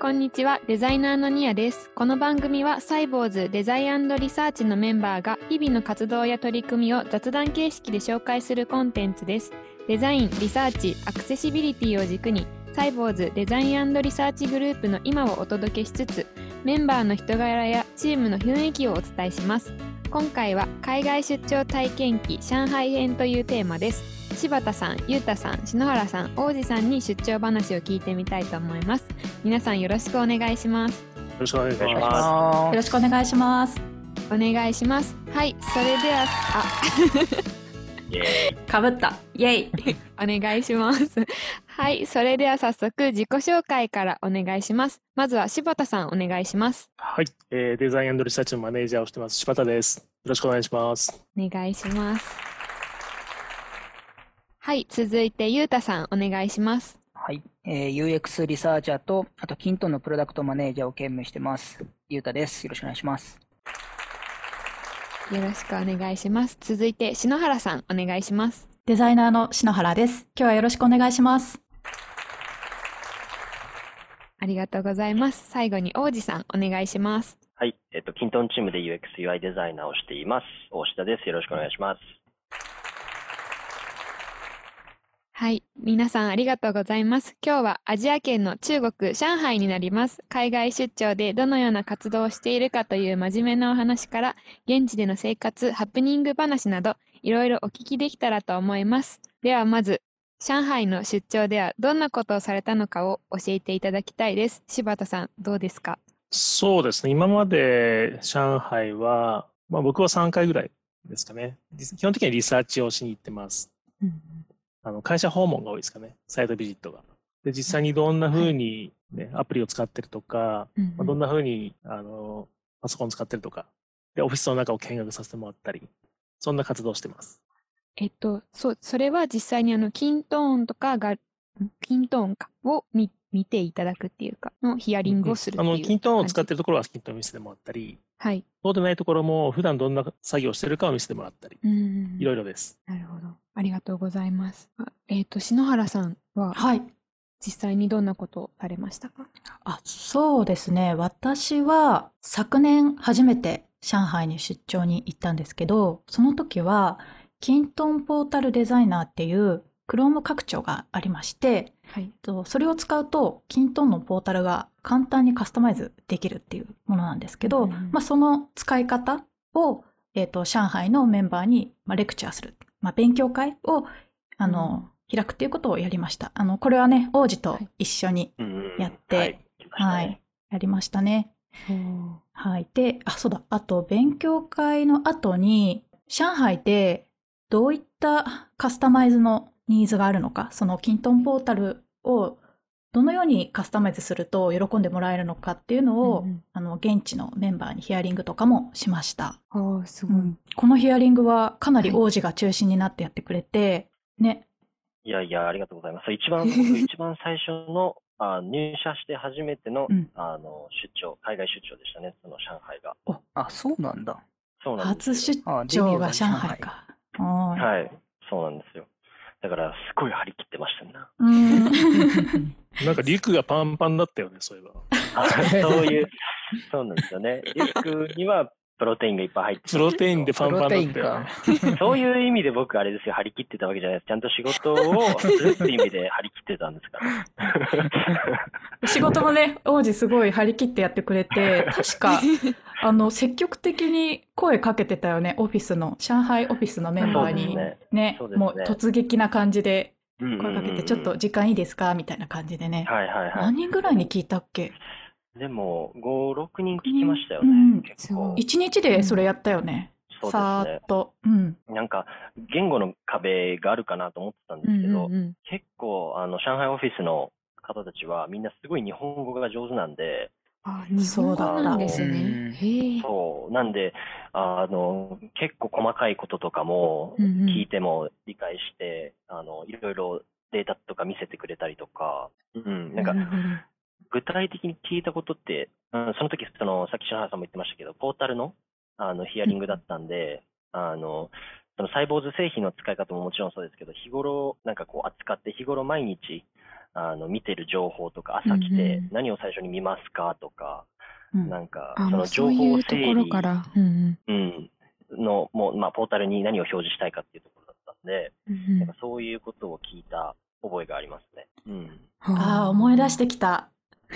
こんにちは、デザイナーのニアです。この番組はサイボウズデザインリサーチのメンバーが日々の活動や取り組みを雑談形式で紹介するコンテンツです。デザイン、リサーチ、アクセシビリティを軸に、サイボウズデザインリサーチグループの今をお届けしつつ、メンバーの人柄やチームの雰囲気をお伝えします。今回は海外出張体験記上海編というテーマです。柴田さん、ゆうたさん、篠原さん、王子さんに出張話を聞いてみたいと思います。皆さんよろしくお願いします。よろしくお願いしままよろしくお願いします。お願いします。はい、それでは、イエーイ。かぶった。イェイ。あ、お願いします。はい、それでは早速自己紹介からお願いします。まずは柴田さんお願いします。す。はい、えー、デザインリサーチのマネージャーをしてます柴田です。よろしくお願いします。お願いします。はい、続いてゆうたさんお願いします。はい、えー、UX リサーチャーと、あと、キントンのプロダクトマネージャーを兼務してます。ゆうたです。よろしくお願いします。よろしくお願いします。続いて篠原さんお願いします。デザイナーの篠原です。今日はよろしくお願いします。ありがとうございます。最後に王子さんお願いします。はい。えっと、キントンチームで UX、UI デザイナーをしています。大下です。よろしくお願いします。はい。皆さんありがとうございます。今日はアジア圏の中国、上海になります。海外出張でどのような活動をしているかという真面目なお話から、現地での生活、ハプニング話など、いろいろお聞きできたらと思います。ではまず、上海の出張ではどんなことをされたのかを教えていただきたいです。柴田さん、どうですか？そうですね、今まで上海は、まあ僕は3回ぐらいですかね。基本的にはリサーチをしに行ってます。あの会社訪問が多いですかね、サイトビジットが。で、実際にどんな風に、ねアプリを使ってるとか、うんまあ、どんな風にあのパソコン使ってるとか、で、オフィスの中を見学させてもらったり、そんな活動をしてます。えっと、そう、それは実際にあの、キントーンとかが、んキントーンかを見見ていただくっていうか、のヒアリングをするっていうあの、キントーンを使ってる。るところはキントーンを見せてもらったり、はい。そうでないところも普段どんな作業をしてるかを見せてもらったり、うんいろいろです。なるほど。ありがとうございます。あえっ、と、篠原さんははい。実際にどんなことをされましたか？あ、そうですね。私は昨年初めて上海に出張に行ったんですけど、その時は、キントンポータルデザイナーっていう Chrome 拡張がありまして、はい。とそれを使うと、キントンのポータルが簡単にカスタマイズできるっていうものなんですけど、うんまあ、その使い方を、えっ、と、上海のメンバーに、まあ、レクチャーする。まあ、勉強会を、あの、開くっていうことをやりました。あの、これはね、王子と一緒にうんうんやってはい。はいね。やりましたね。はい。で、あ、そうだ。あと、勉強会の後に、上海でどういったカスタマイズのニーズがあるのか、そのキントンポータルをどのようにカスタマイズすると喜んでもらえるのかっていうのを、うんうんあの、現地のメンバーにヒアリングとかもしました。おーすごい。うんこのヒアリングはかなり王子が中心になってやってくれて、ね。いやいや、ありがとうございます。一番、僕一番最初の、あ入社して初めての、うんあの、出張、海外出張でしたね、その上海が。あ、そうなんだ。そうなんです初よ。出張が上海か。はいはい。そうなんですよ。だから、すごい張り切ってましたね。うんなんかリュックがパンパンだったよね、そういえば。あそういう、そうなんですよね。リュックにはプロテインがいっぱい入ってプロテインでパンパンだったよね。そういう意味で僕あれですよ、張り切ってたわけじゃないです。ちゃんと仕事をするっていう意味で張り切ってたんですから。仕事もね、王子すごい張り切ってやってくれて、確か、あの、積極的に声かけてたよね、オフィスの、上海オフィスのメンバーに。ねねねもう突撃な感じで声かけて、ちょっと時間いいですかみたいな感じでね。はいはいは何人ぐらいに聞いたっけ？い。でも、5、6人聞きましたようんね、結構。一日でそれやったよね。そうさですねーっと。うん。なんか、言語の壁があるかなと思ってたんですけど、うんうんうん結構、あの、上海オフィスの方たちはみんなすごい日本語が上手なんで、あ、日本語なんですね。そう。なんで、あの、結構細かいこととかもうんうん。聞いても理解して、あの、いろいろデータとか見せてくれたりとか、うん、なんか具体的に聞いたことって、うん、その時、その、さっき篠原さんも言ってましたけど、ポータルの、あの、ヒアリングだったんで、あの、そのサイボーズ製品の使い方ももちろんそうですけど、日頃、なんかこう扱って、日頃毎日、あの、見てる情報とか、朝来てうんうん何を最初に見ますかとか、うんなんか、あ、その情報いうとこ整理ろから。うんうん、の、もう、まあ、ポータルに何を表示したいかっていうところだったんで、うんうんなんかそういうことを聞いた覚えがありますね。うん。ああ、思い出してきた。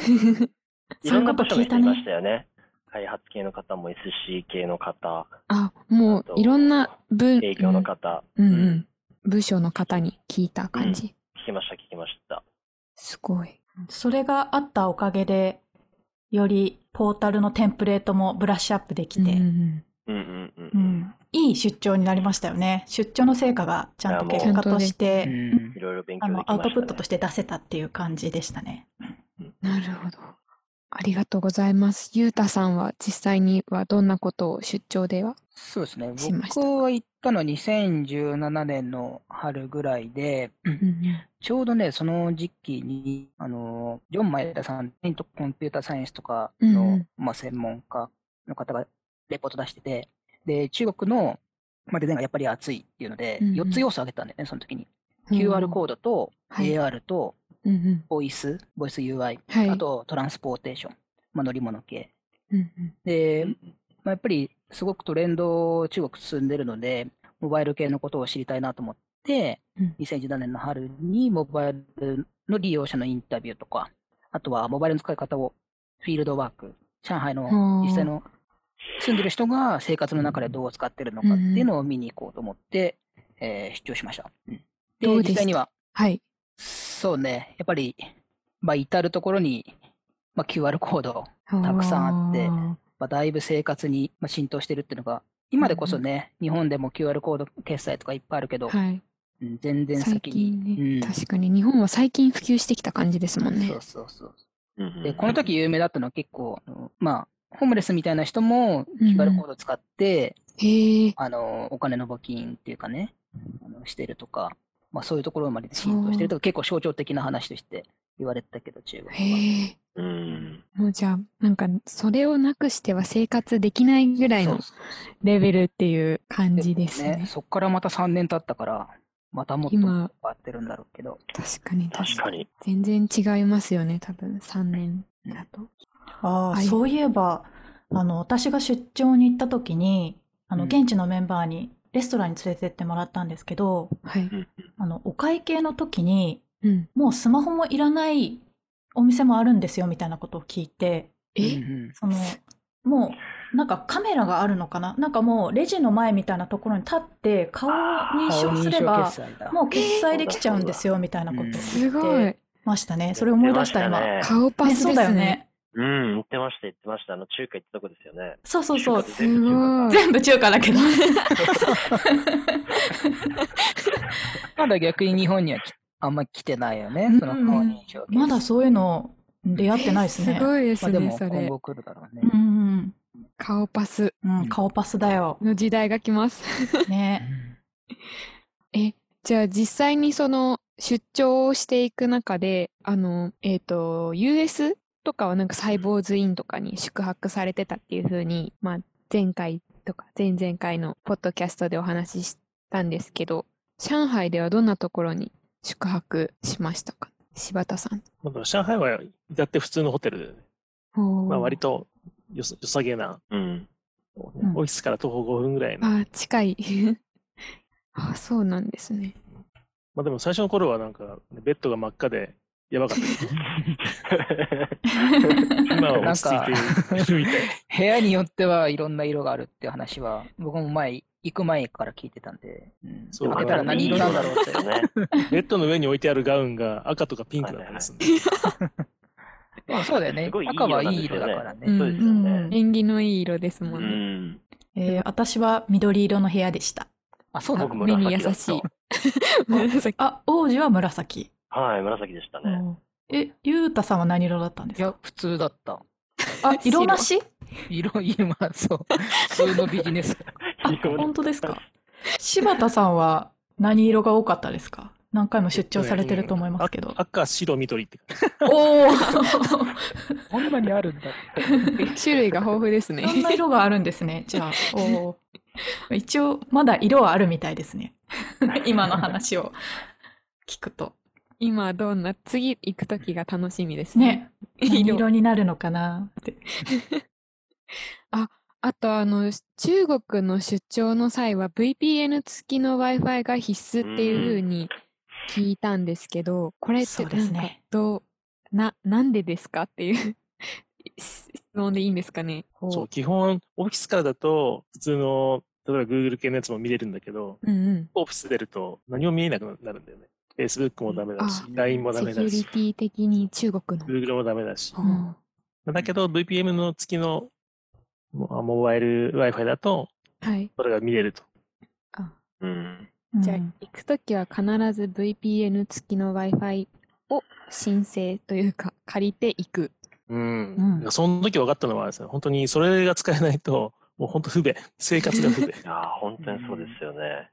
いそういうころんな部署のと聞いたね人いました。よね。開発系の方も SC 系の方、あ、もういろんな部、営業の方、うんうんうん部署の方に聞いた感じ。聞きました、聞きました。すごい。それがあったおかげで、よりポータルのテンプレートもブラッシュアップできて、うんうんうんうんうん。うんいい出張になりましたよね。出張の成果がちゃんと結果として、うんいアウトプットとして出せたっていう感じでしたね。なるほど。ありがとうございます。ゆうたさんは実際にはどんなことを出張では？そうですね。僕は行ったのは2017年の春ぐらいで、ちょうどね、その時期に、あの、ジョン・マイダさん、とコンピューターサイエンスとかの、うんうん。まあ、専門家の方がレポート出してて、で、中国の、まあ、デザインがやっぱり熱いっていうので、うんうん。4つ要素を挙げたんだよね、その時に。QR コードとはい。AR とうんうん。ボイス、ボイス UI、はい。あとトランスポーテーション、まあ、乗り物系。うんうん。で、まあ、やっぱりすごくトレンド中国進んでるので、モバイル系のことを知りたいなと思って、うん。2017年の春にモバイルの利用者のインタビューとか、あとはモバイルの使い方をフィールドワーク、上海の実際の住んでる人が生活の中でどう使ってるのかっていうのを見に行こうと思って、えー出張しました。うん。で、実際には、はい。そうね、やっぱり、まあ、至るところに、まあ、QR コードたくさんあってまあ、だいぶ生活にまあ浸透してるっていうのが、今でこそね、日本でも QR コード決済とかいっぱいあるけど、はい。うん全然最先に。近ね、うん確かに日本は最近普及してきた感じですもんねそ。うそうそう。うんうんで、この時有名だったのは結構、まあ、ホームレスみたいな人もうんうん QR コード使って、へえ。あの、お金の募金っていうかね、あのしてるとか、まあそういうところまで浸透してるとか、結構象徴的な話として言われてたけど、中国は。へえ。うん。もうじゃあ、なんか、それをなくしては生活できないぐらいのレベルっていう感じですね。そっからまた3年経ったから、またもっと変今わってるんだろうけど。確かに確かに。全然違いますよね、多分3年だと。ああ、はいそういえば、あの、私が出張に行った時に、あの、うん現地のメンバーにレストランに連れてってもらったんですけど、はい。うんあの、お会計の時に、うん。もうスマホもいらないお店もあるんですよ、みたいなことを聞いて、え、その、もう、なんかカメラがあるのかな？なんかもうレジの前みたいなところに立って顔を認証すればもう決済できちゃうんですよみたいなことをす言ごいって。ましたね。それ思い出した今。言ってまね顔パね、そうだスですね。よね。うん、言ってました、言ってました。あの、中華行ったとこですよね。そうそうそう。中華すごい。全部中華だけど。まだ逆に日本にはきあんま来てないよね、そのうん顔認証まだそういうの出会ってないですね。すごいですね、まあでもそれ。今後来るだろうね。うん顔パスうんうん。顔パスだよ。の時代が来ます。ね。え、じゃあ実際にその出張をしていく中で、あの、えっと、US とかはなんかサイボーズインとかに宿泊されてたっていうふうに、まあ前回とか前々回のポッドキャストでお話ししたんですけど、上海ではどんなところに宿泊しましたか？柴田さん。まあ上海は至って普通のホテルで、ね、まあ割とよさ良さげな、うん。うんオフィスから徒歩5分ぐらいの。あ、近い。あ、そうなんですね。まあでも最初の頃はなんか、ベッドが真っ赤でやばかった。今は落ち着いている。部屋によってはいろんな色があるっていう話は、僕も前、行く前から聞いてたんで、うん、そう開けたら何色なんだろうって。ベッドの上に置いてあるガウンが赤とかピンクだったりするんで。まあそうだよね赤はいい色だからね。うんそうですよね。縁起のいい色ですもうんね。ん。えー私は緑色の部屋でした。あ、そうな僕の目に優したい。紫あ、王子は紫。はい、紫でしたね。え、ゆうたさんは何色だったんですか？いや、普通だった。あ、色なし？色、色、まあそう。普通のビジネス。あ、本当ですか？柴田さんは何色が多かったですか？何回も出張されてると思いますけど。あ赤、白、緑って感じ。おお こんなにあるんだ。種類が豊富ですねそ。んな色があるんですね。じゃあ、おー一応、まだ色はあるみたいですね。今の話を聞くと。今どんな、次行くときが楽しみですね。ね。何色になるのかなって。あ、あとあの、中国の出張の際は VPN 付きの Wi-Fi が必須っていうふうに聞いたんですけど、これってなんかですねどう、な、なんでですかっていう 質問でいいんですかね。こそう、基本、オフィスからだと、普通の、例えば Google 系のやつも見れるんだけど、うんうん。オフィス出ると何も見えなくなるんだよね。Facebook もダメだしあ、LINE もダメだしセキュリテ、ィ的に中国の。Google もダメだし。うんだけど VPN の付きのモモバイル Wi-Fi だと、はい。それが見れると。あうん。じゃあ、うん行くときは必ず VPN 付きの Wi-Fi を申請というか、借りていく。うん。うんその時分かったのはですね、本当にそれが使えないと、もう本当不便。生活が不便。いやー、本当にそうですよね。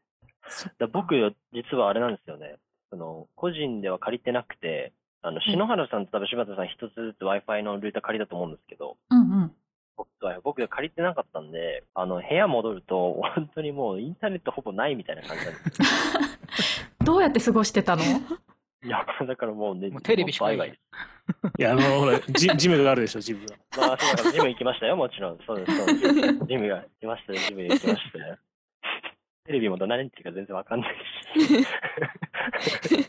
僕、実はあれなんですよね。その、個人では借りてなくて、あの、篠原さんと多分柴田さん一つずつ Wi-Fi のルーター借りたと思うんですけど、うんうん。僕は、僕が借りてなかったんで、あの、部屋戻ると、本当にもうインターネットほぼないみたいな感じなんですよ。どうやって過ごしてたの？いや、だからもうね、もうテレビしかないいや、あの、ほら、ジジムがあるでしょ、ジムが。まあ、そうだからジム行きましたよ、もちろん。そうです、そうです。ジムが行きましたよ、ジム行きましたよ。テレビも何言ってるか全然わかんないし。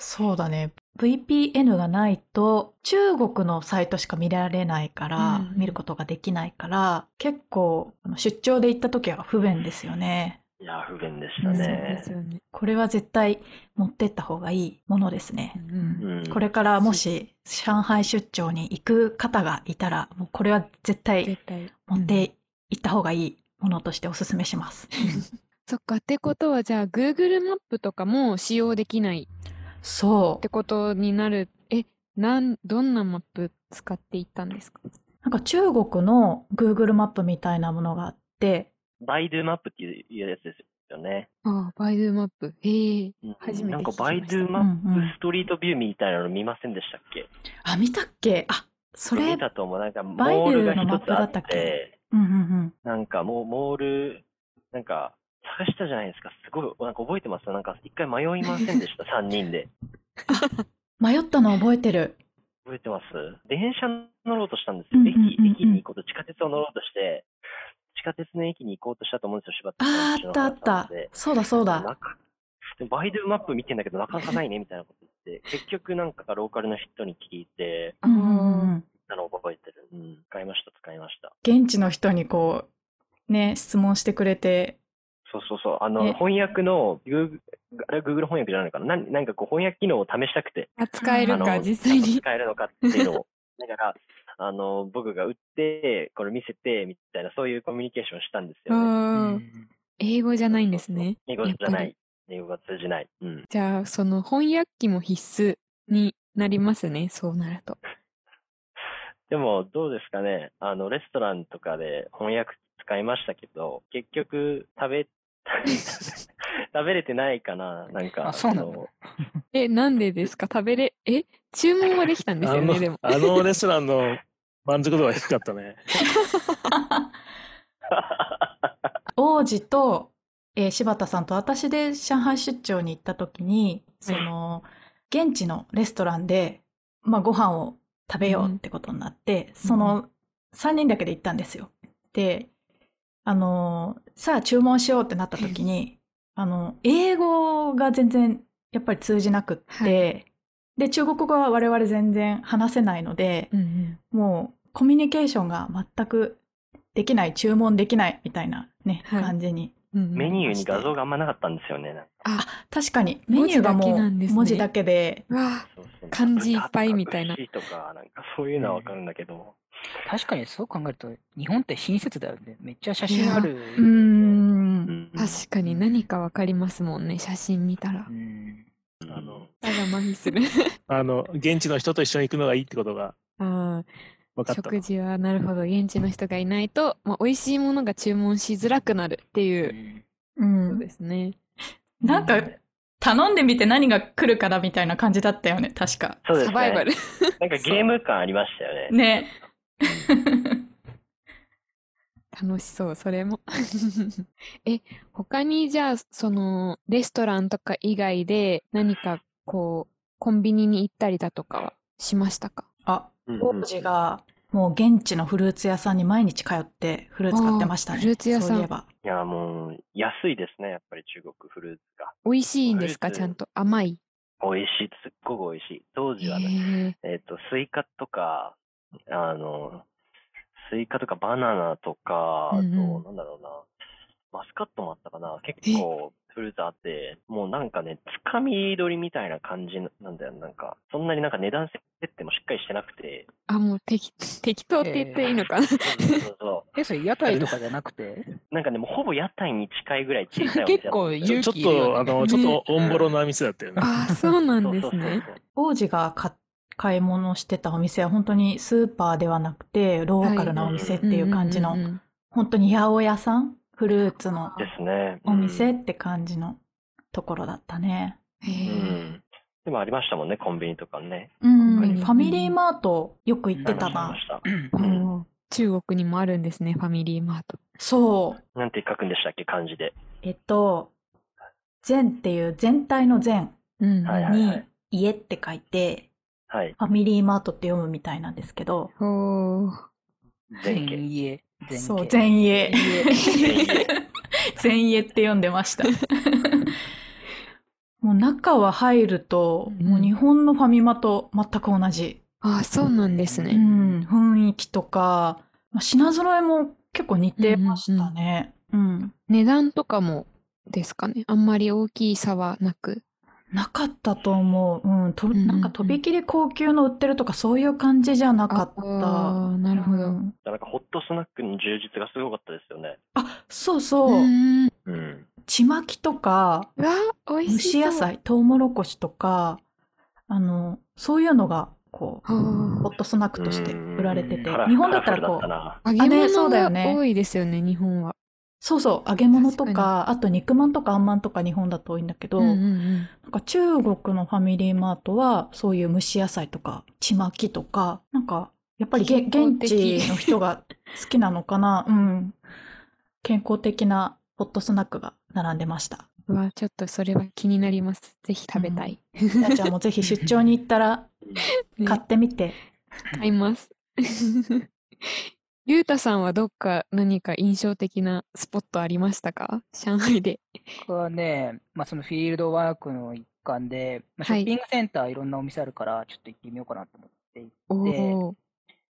そうだね。VPN がないと中国のサイトしか見られないから、うん見ることができないから、結構あの出張で行った時は不便ですよね。いや、不便でしたねす。よね。これは絶対持ってった方がいいものですね。うんうん。これからもし上海出張に行く方がいたら、もうこれは絶対絶対。持って行った方がいいものとしてお勧めします。そっか。ってことは、じゃあ、Google マップとかも使用できないそうって。ことになる。え、なん、どんなマップ使っていったんですか？なんか中国の Google マップみたいなものがあって、バイドゥマップっていうやつですよね。ああ、バイドゥマップ。へえ。うん初めてなんかバイドゥマッうんうんプストリートビューみたいなの見ませんでしたっけ？あ、見たっけ？あ、それ、見たと思う。なんかモバイドゥールがのマッ一つあっプだったっけ？て、うんうんうん。なんかもうモール、なんか探したじゃないですか。すごい、なんか覚えてます？なんか一回迷いませんでした、3人で。迷ったの覚えてる。覚えてます？電車乗ろうとしたんですよ。うんうんうんうん駅、駅に行こうと、地下鉄を乗ろうとして、地下鉄の駅に行こうとしたと思うんですよ、柴田さんあーあったあった。そうだそうだ。なんかでバイドゥマップ見てんだけど、なかなかないね、みたいなこと言って、結局なんかローカルの人に聞いて、うんうんうんうん。あの、覚えてる。うん、使いました、使いました。現地の人にこう、ね、質問してくれて、そうそうそう。あの、ね翻訳の、Google あれは Google 翻訳じゃないのかな？なんなんかこう翻訳機能を試したくて、あ、使えるか、実際に。使えるのかっていうのを。だから、あの、僕が打って、これ見せて、みたいな、そういうコミュニケーションしたんですよね。ああ、英語じゃないんですね。英語じゃない。英語が通じない。うん。じゃあ、その翻訳機も必須になりますね、そうなると。でも、どうですかね。あの、レストランとかで翻訳使いましたけど、結局、食べ、食べれてないかななんか。あそうなのえ、なんでですか？食べれ、え？注文はできたんですよね、でも。あのレストランの満足度は低かったね。王子と、えー柴田さんと私で上海出張に行った時に、その、現地のレストランで、まあ、ご飯を食べようってことになって、その、3人だけで行ったんですよ。で、あのーさあ注文しようってなった時に、あの、英語が全然やっぱり通じなくって、はい。で、中国語は我々全然話せないので、うんうん。もうコミュニケーションが全くできない、注文できないみたいなね、はい。感じに。メニューに画像があんまなかったんですよね。あ、確かに、メニューがもう文字だけで、うわそうそう漢字いっぱいみたいな豚とか牛とか、なんかそういうのはわかるんだけど。確かにそう考えると、日本って親切だよね。めっちゃ写真ある。うーん。確かに何かわかりますもんね、写真見たらう。ん。あの、ただ麻痺する。あの、現地の人と一緒に行くのがいいってことがああ、分かった。食事はなるほど、現地の人がいないと、まあ、美味しいものが注文しづらくなるっていうううんことですね。なんか、頼んでみて何が来るかなみたいな感じだったよね、確か。そうですね。サバイバル。なんかゲーム感ありましたよね。ね。楽しそう、それも。え、他にじゃあ、その、レストランとか以外で何かこう、コンビニに行ったりだとかはしましたか？あ、王子がもう現地のフルーツ屋さんに毎日通ってフルーツ買ってましたね。フルーツ屋さん。そういえば。いや、もう、安いですね、やっぱり中国フルーツが。美味しいんですかちゃんと。甘い？美味しい、すっごく美味しい。当時はね、えっ、ー、と、スイカとか、あの、スイカとかバナナとか、うんうん、あと、なんだろうな、マスカットもあったかな。結構、フルーツあって、もうなんかね、つかみ取りみたいな感じなんだよ。なんか、そんなになんか値段設定もしっかりしてなくて。あ、もう適、適当って言っていいのかな、えー、そうそうそう。え、それ屋台とかじゃなくて？なんかね、もうほぼ屋台に近いぐらい小さいお店結構勇気、ね、ちょっと、あの、ちょっとオンボロな店だったよね。あ、そうなんですね。王子が買買い物してたお店は本当にスーパーではなくて、ローカルなお店っていう感じの、本当に八百屋さんフルーツのお店って感じのところだったね。うん。でもありましたもんね、コンビニとかね。うん、ファミリーマートよく行ってたな。うん、中国にもあるんですね、ファミリーマート。そう。なんて書くんでしたっけ、漢字で。えっと、全っていう全体の全に家って書いて、はい、ファミリーマートって読むみたいなんですけど。全家。そう、全家。全家って読んでました。もう中は入ると、もう日本のファミマと全く同じ。ああ、そうなんですね。うん、雰囲気とか、まあ、品揃えも結構似てましたね。うん、うん、値段とかもですかね。あんまり大きい差はなく。なかったと思う。うん。と、なんかとびきり高級の売ってるとかそういう感じじゃなかった。あなるほど。なんかホットスナックの充実がすごかったですよね。あ、そうそう。うん。ちまきとか、蒸し野菜、トウモロコシとか、あの、そういうのが、こう、ホットスナックとして売られてて、日本だったらこう、揚げ物が多いですよね、日本は。そうそう、揚げ物とか、あと肉まんとかあんまんとか日本だと多いんだけど、うんうんうん、なんか中国のファミリーマートは、そういう蒸し野菜とか、ちまきとか、なんか、やっぱりげ現地の人が好きなのかな、うん。健康的なホットスナックが並んでました。うわ、ちょっとそれは気になります。ぜひ食べたい。うん、じゃあもうぜひ出張に行ったら、買ってみて。買います。ゆうたさんはどっか何か印象的なスポットありましたか？上海で。僕はね、まあ、そのフィールドワークの一環で、まあ、ショッピングセンターいろんなお店あるから、ちょっと行ってみようかなと思って行っ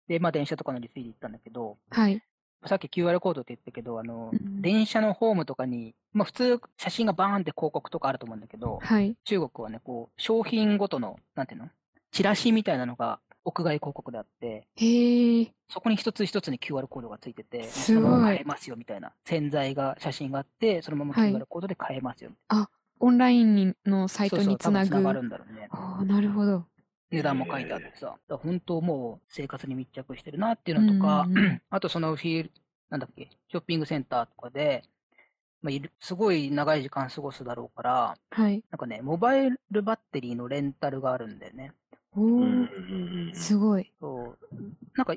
て、で、まあ電車とか乗り継いで行ったんだけど、はい。さっき QR コードって言ったけど、あの、うん、電車のホームとかに、まあ普通写真がバーンって広告とかあると思うんだけど、はい。中国はね、こう、商品ごとの、なんていうの？チラシみたいなのが屋外広告であって、へそこに一つ一つに QR コードがついてて、そのまま買えますよみたいな。洗剤が、写真があって、そのまま QR コードで買えますよ、はい、あ、オンラインのサイトにつなぐ。そうそうがる？んだろうね。ああ、なるほど。値段も書いてあってさ、本当もう生活に密着してるなっていうのとか、うんうん、あとそのフィール、なんだっけ、ショッピングセンターとかで、まあ、すごい長い時間過ごすだろうから、はい。なんかね、モバイルバッテリーのレンタルがあるんだよね。おすごい。そう。なんか、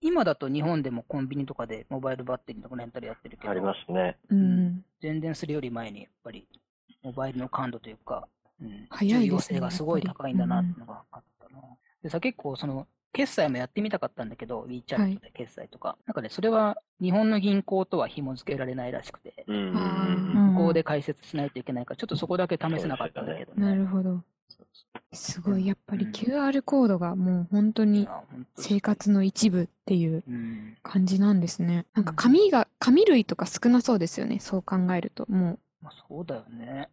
今だと日本でもコンビニとかでモバイルバッテリーのレンタルやってるけど。ありますね。うん。全然するより前に、やっぱり、モバイルの感度というか、うん、早い重要性がすごい高いんだなっていうのがあったな。でさ、結構その、決済もやってみたかったんだけど、WeChat で決済とか。はい、なんかね、それは日本の銀行とは紐付けられないらしくて、向こうで解説しないといけないから、ちょっとそこだけ試せなかったんだけどね。なるほど。すごい、やっぱり QR コードがもう本当に生活の一部っていう感じなんですね。なんか紙が、紙類とか少なそうですよね、そう考えると。もう。まあ、そうだよね。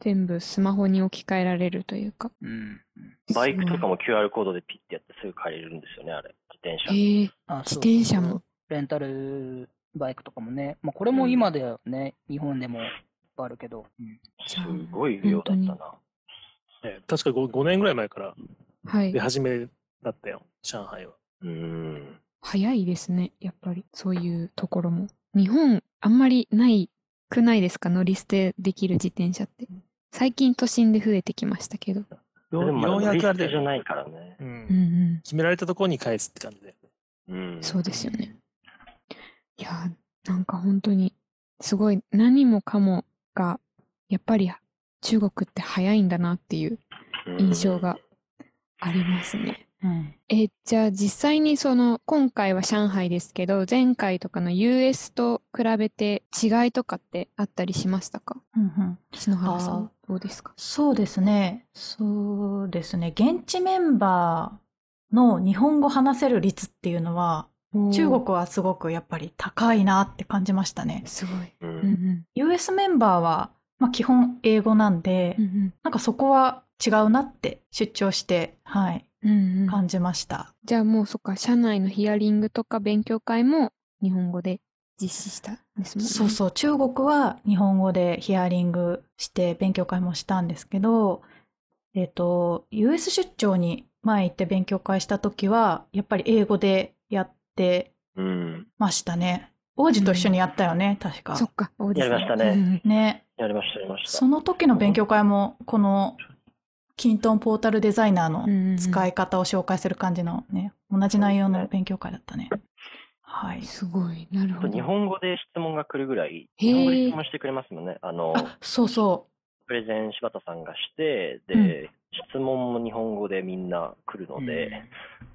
全部スマホに置き換えられるというか。うん。バイクとかも QR コードでピッてやってすぐ借りれるんですよね、あれ。自転車。へえ自転車も。レンタルバイクとかもね。まあ、これも今ではね、うん、日本でもあるけど。うん、すごい量だったな。ね、確か 5, 5年ぐらい前から出始めだったよ、上海は。うん。早いですね、やっぱり。そういうところも。日本、あんまりないくないですか？乗り捨てできる自転車って。最近都心で増えてきましたけど。ようやくあれじゃないからね。うん。うんうん、決められたところに返すって感じで。うん。そうですよね。いや、なんか本当に、すごい何もかもが、やっぱり中国って早いんだなっていう印象がありますね。うん、えじゃあ実際にその今回は上海ですけど前回とかの US と比べて違いとかってあったりしましたか、うんうん、篠原さんどうですか？そうですね。そうですね。現地メンバーの日本語話せる率っていうのは中国はすごくやっぱり高いなって感じましたね。すごい。うん、US メンバーは、まあ、基本英語なんで、うんうん、なんかそこは違うなって出張して、はい、うんうん、感じました。じゃあもうそっか、社内のヒアリングとか勉強会も日本語で実施したんですもんね。そうそう、中国は日本語でヒアリングして勉強会もしたんですけど、えっ、ー、と、US 出張に前行って勉強会した時は、やっぱり英語でやってましたね。王子と一緒にやったよね、確か。そっか、王子やりましたね。ね。やりました、やりました。その時の勉強会も、この、キントンポータルデザイナーの使い方を紹介する感じのね、同じ内容の勉強会だったね。はい。すごい。なるほど。日本語で質問が来るぐらい、日本語で質問してくれますもんね。あの、そうそう。プレゼン柴田さんがして、で、質問も日本語でみんな来るので、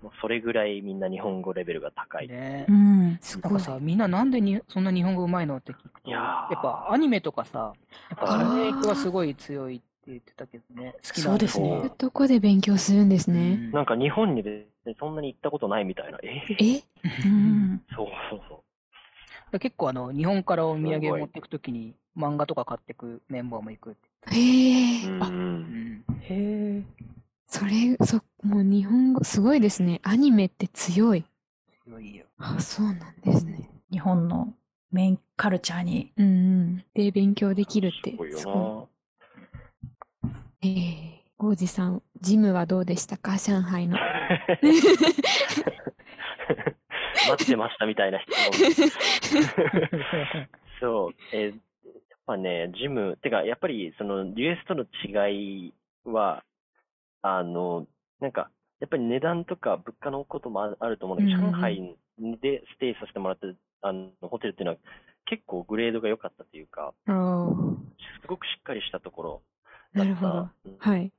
うん、それぐらいみんな日本語レベルが高い。ね、うん。すごい。なんかさ、みんななんでにそんな日本語うまいのって聞くと、やっぱアニメとかさ、やっぱその影響がすごい強いって言ってたけどね。好きなんですね。どこで勉強するんですね。うん、なんか日本にそんなに行ったことないみたいな。ええ？うん。そうそうそう。結構あの、日本からお土産を持っていくときに漫画とか買っていくメンバーも行くって。へえ。あ、うん、へえ。それ、そ、もう日本語、すごいですね。アニメって強い。強いよ。あ、そうなんですね。日本のメインカルチャーに。うんうん。で、勉強できるって。すごいよな。ええー、王子さん、ジムはどうでしたか？上海の。待ってましたみたいな質問。そう。えーぱね、ジム、てか、やっぱり、その、US との違いは、あの、なんか、やっぱり値段とか物価のこともあると思うんだけど、うん、上海でステイさせてもらってるあのホテルっていうのは結構グレードが良かったというか、すごくしっかりしたところだった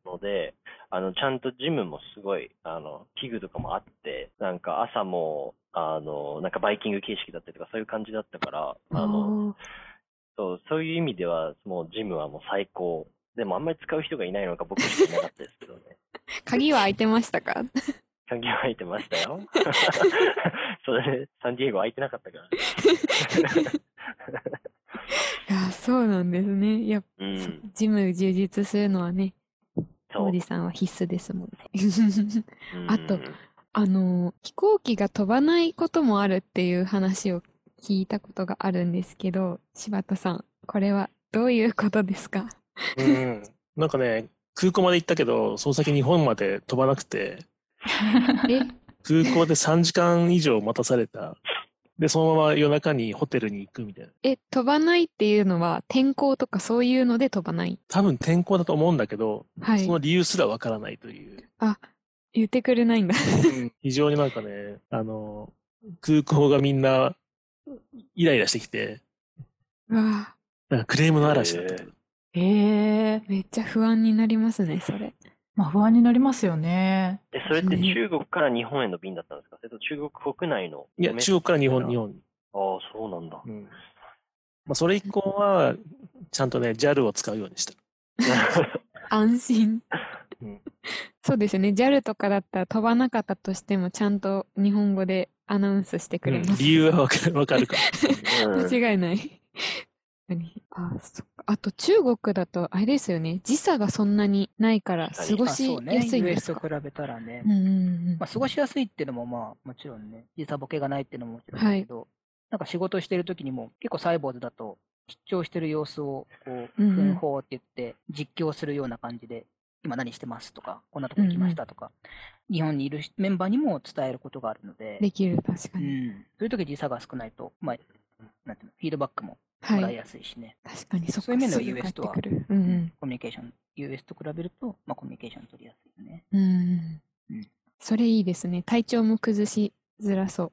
ので、はい、あの、ちゃんとジムもすごい、あの、器具とかもあって、なんか朝も、あの、なんかバイキング形式だったりとかそういう感じだったから、あの、そう、そういう意味では、もうジムはもう最高。でもあんまり使う人がいないのか僕 しかいなかったですけどね。鍵は開いてましたか？鍵は開いてましたよ。それで、サンディエゴ開いてなかったから。いや、そうなんですね。いや、うん、ジム充実するのはね、おじさんは必須ですもんね。あと、あの、飛行機が飛ばないこともあるっていう話を聞いたことがあるんですけど、柴田さん、これはどういうことですか？うん。なんかね、空港まで行ったけど、その先日本まで飛ばなくて、空港で3時間以上待たされた。で、そのまま夜中にホテルに行くみたいな。え、飛ばないっていうのは天候とかそういうので飛ばない？多分天候だと思うんだけど、はい、その理由すらわからないという。あ、言ってくれないんだうん。非常になんかね、あの、空港がみんなイライラしてきて、うわなんかクレームの嵐だった。へえめっちゃ不安になりますね、それ。まあ不安になりますよね。え、それって中国から日本への便だったんですか？それと中国国内のいや、中国から日本、日本に。ああ、そうなんだ。うん。まあそれ以降は、ちゃんとね、JAL を使うようにした。安心。うん、そうですよね。JAL とかだったら飛ばなかったとしても、ちゃんと日本語でアナウンスしてくれます。うん、理由はわかるわかるか間違いない。あそっか。あと中国だとあれですよね。時差がそんなにないから過ごしやすいんですか、ね、と比べたらね、うんうんうん。まあ、過ごしやすいっていうのもまあもちろんね時差ボケがないっていうのももちろんだけど、はい、なんか仕事してる時にも結構サイボーズだと出張してる様子をこう奮法って言って実況するような感じで今何してますとか、こんなとこ行きましたとか、うんうん、日本にいるメンバーにも伝えることがあるので。できる、確かに。うん。そういう時時差が少ないと、まあ、なんていうの、フィードバックももらいやすいしね。はい、確かにそそういう面では US とは、うんうん、コミュニケーション、US と比べると、まあ、コミュニケーション取りやすいよね。うん。うん、それいいですね。体調も崩しづらそう。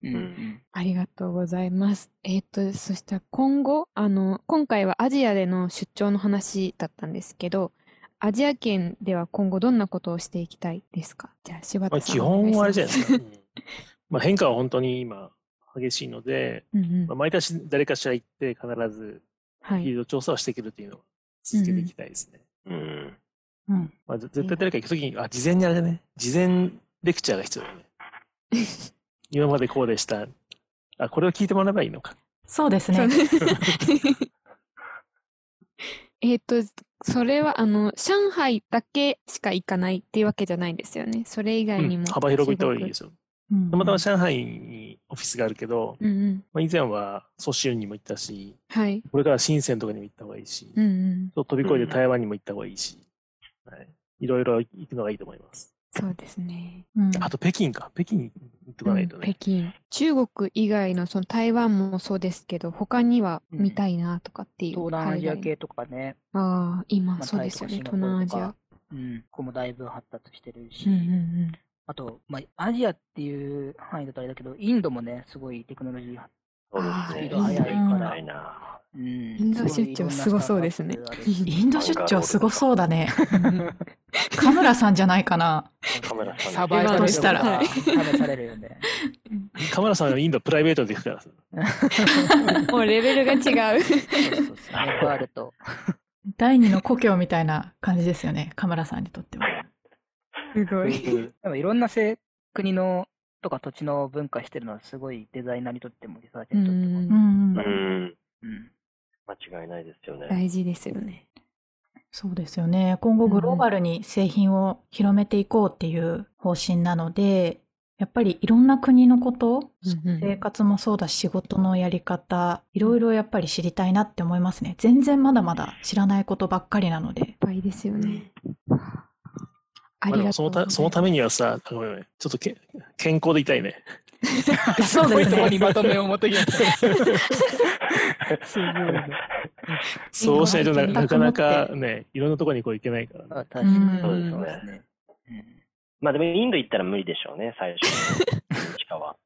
うん、ありがとうございます。えっ、ー、と、そしたら今後、あの、今回はアジアでの出張の話だったんですけど、アジア圏では今後どんなことをしていきたいですか？じゃあ、柴田さん。まあ、基本はあれじゃないですか。うん、まあ変化は本当に今激しいので、うんうん、まあ、毎年誰かしら行って必ずフィールド調査をしていけるというのを続けていきたいですね。うん。うん。まあ、絶対誰か行くときに、あ、事前にあれだね。事前レクチャーが必要だね。今までこうでした。あ、これを聞いてもらえばいいのか。そうですね。えっと、それは、あの、上海だけしか行かないっていうわけじゃないんですよね。それ以外にも、うん、幅広く行った方がいいですよ。たまたま上海にオフィスがあるけど、うんうん、まあ、以前は蘇州にも行ったし、はい、これから深センとかにも行った方がいいし、うんうん、飛び越えて台湾にも行った方がいいし、はい、いろいろ行くのがいいと思います。そうですね。うん、あと北京か。北京行っとかないとね、うん、北京。中国以外のその台湾もそうですけど、他には見たいなとかっていう。東南アジア系とかね。ああ、今、そうですよね。東南アジア。うん。ここもだいぶ発達してるし。うんうんうんあと、まあ、アジアっていう範囲だとあれだけど、インドもね、すごいテクノロジー。スピード速いから。うん、インド出張すごそうですね。インド出張すごそうだね。カムラさんじゃないかな。カムラさん。サバイバルしたら。試されるよね。カムラさんはインドプライベートで行くから。もうレベルが違う。第二の故郷みたいな感じですよね。カムラさんにとっては。すごい。でもいろんなせ国のとか土地の文化してるのはすごいデザイナーにとってもリサーチにとっても。うん。うん。間違いないですよね。大事ですよね。そうですよね。今後グローバルに製品を広めていこうっていう方針なので、やっぱりいろんな国のこと、うんうん、生活もそうだし仕事のやり方、いろいろやっぱり知りたいなって思いますね。全然まだまだ知らないことばっかりなので。いっぱいですよね。ありがとうそのた。そのためにはさ、ちょっとけ健康でいたいね。そうですね。にまとめを持ってきま そうしないとなかなかね、いろんなところにこう行けないから、ね。確かにそうですね。まあでもインド行ったら無理でしょうね、最初の地下は。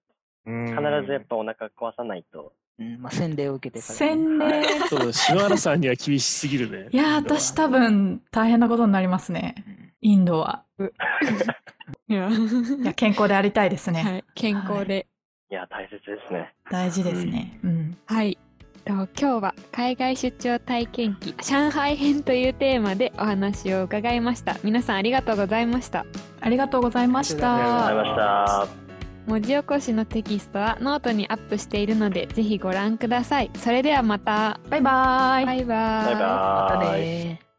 必ずやっぱお腹壊さないと。うん、まあ洗礼を受けてから、洗礼そう、篠原さんには厳しすぎるね。いや、私多分大変なことになりますね。インドは。いや、健康でありたいですね。はい、健康で、い。や、大切ですね。大事ですね。うん。はい。今日は海外出張体験記上海編というテーマでお話を伺いました。皆さんありがとうございました。ありがとうございました。ありがとうございました。文字起こしのテキストはノートにアップしているのでぜひご覧ください。それではまた。バイバイ。バイバイ。バイバイ。またね